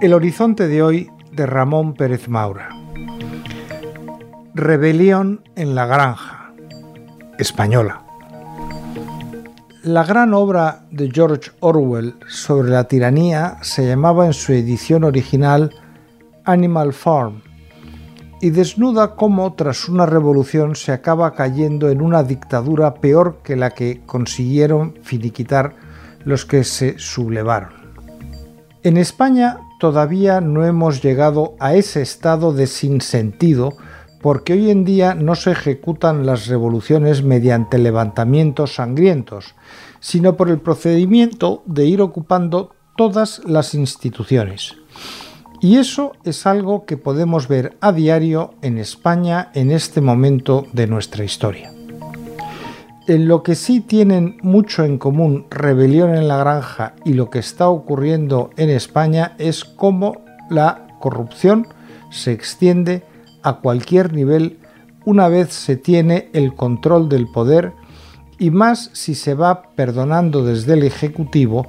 El horizonte de hoy de Ramón Pérez Maura. Rebelión en la granja. Española. La gran obra de George Orwell sobre la tiranía se llamaba en su edición original Animal Farm y desnuda cómo tras una revolución se acaba cayendo en una dictadura peor que la que consiguieron finiquitar los que se sublevaron. En España todavía no hemos llegado a ese estado de sinsentido porque hoy en día no se ejecutan las revoluciones mediante levantamientos sangrientos, sino por el procedimiento de ir ocupando todas las instituciones. Y eso es algo que podemos ver a diario en España en este momento de nuestra historia. En lo que sí tienen mucho en común Rebelión en la Granja y lo que está ocurriendo en España es cómo la corrupción se extiende a cualquier nivel una vez se tiene el control del poder y más si se va perdonando desde el Ejecutivo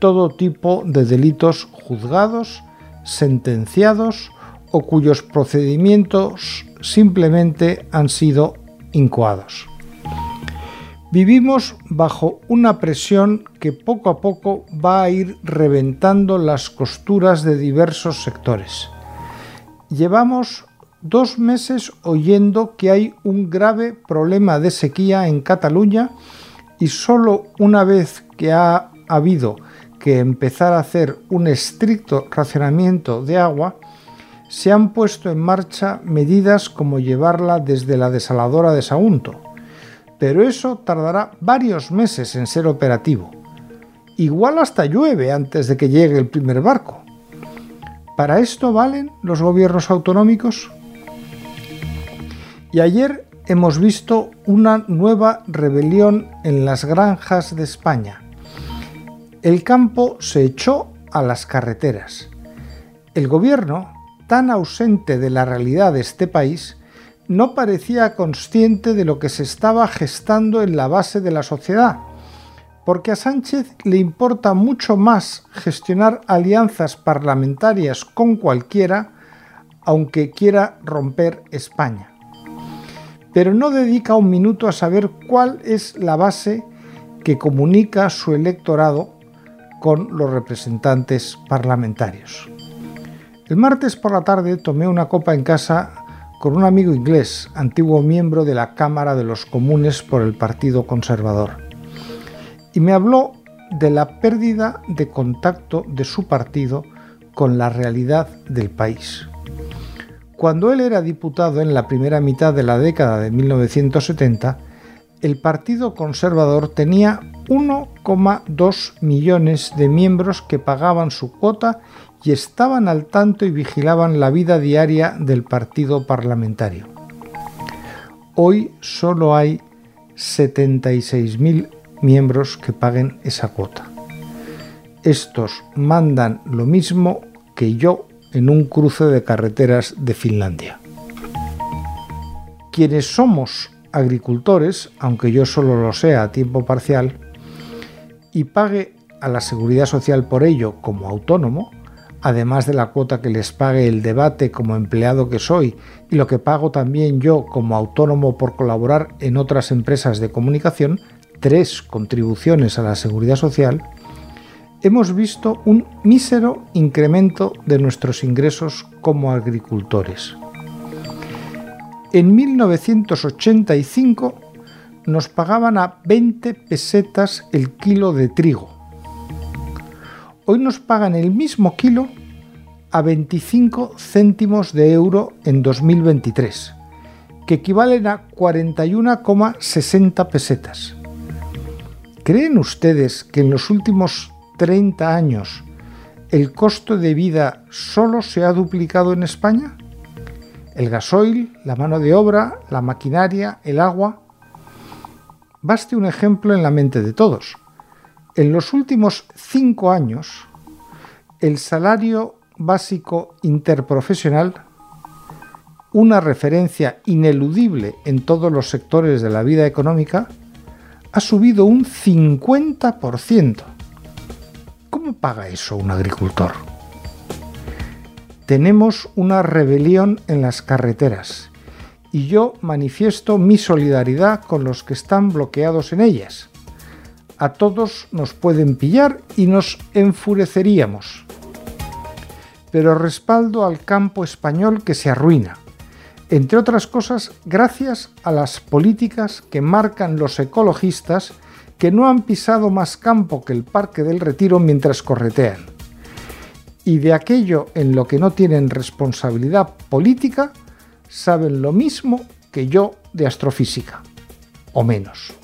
todo tipo de delitos juzgados, sentenciados o cuyos procedimientos simplemente han sido incoados. Vivimos bajo una presión que poco a poco va a ir reventando las costuras de diversos sectores. Llevamos dos meses oyendo que hay un grave problema de sequía en Cataluña y solo una vez que ha habido que empezar a hacer un estricto racionamiento de agua, se han puesto en marcha medidas como llevarla desde la desaladora de Sagunto. Pero eso tardará varios meses en ser operativo. Igual hasta llueve antes de que llegue el primer barco. ¿Para esto valen los gobiernos autonómicos? Y ayer hemos visto una nueva rebelión en las granjas de España. El campo se echó a las carreteras. El gobierno, tan ausente de la realidad de este país, no parecía consciente de lo que se estaba gestando en la base de la sociedad, porque a Sánchez le importa mucho más gestionar alianzas parlamentarias con cualquiera, aunque quiera romper España pero no dedica un minuto a saber cuál es la base que comunica su electorado con los representantes parlamentarios. El martes por la tarde tomé una copa en casa con un amigo inglés, antiguo miembro de la Cámara de los Comunes por el Partido Conservador, y me habló de la pérdida de contacto de su partido con la realidad del país. Cuando él era diputado en la primera mitad de la década de 1970, el Partido Conservador tenía 1,2 millones de miembros que pagaban su cuota y estaban al tanto y vigilaban la vida diaria del partido parlamentario. Hoy solo hay 76.000 miembros que paguen esa cuota. Estos mandan lo mismo que yo en un cruce de carreteras de Finlandia. Quienes somos agricultores, aunque yo solo lo sea a tiempo parcial, y pague a la seguridad social por ello como autónomo, además de la cuota que les pague el debate como empleado que soy y lo que pago también yo como autónomo por colaborar en otras empresas de comunicación, tres contribuciones a la seguridad social, hemos visto un mísero incremento de nuestros ingresos como agricultores. En 1985 nos pagaban a 20 pesetas el kilo de trigo. Hoy nos pagan el mismo kilo a 25 céntimos de euro en 2023, que equivalen a 41,60 pesetas. ¿Creen ustedes que en los últimos 30 años el costo de vida solo se ha duplicado en España? El gasoil, la mano de obra, la maquinaria, el agua. Baste un ejemplo en la mente de todos. En los últimos cinco años, el salario básico interprofesional una referencia ineludible en todos los sectores de la vida económica, ha subido un 50%. ¿Cómo paga eso un agricultor? Tenemos una rebelión en las carreteras y yo manifiesto mi solidaridad con los que están bloqueados en ellas. A todos nos pueden pillar y nos enfureceríamos. Pero respaldo al campo español que se arruina, entre otras cosas gracias a las políticas que marcan los ecologistas que no han pisado más campo que el Parque del Retiro mientras corretean. Y de aquello en lo que no tienen responsabilidad política, saben lo mismo que yo de astrofísica, o menos.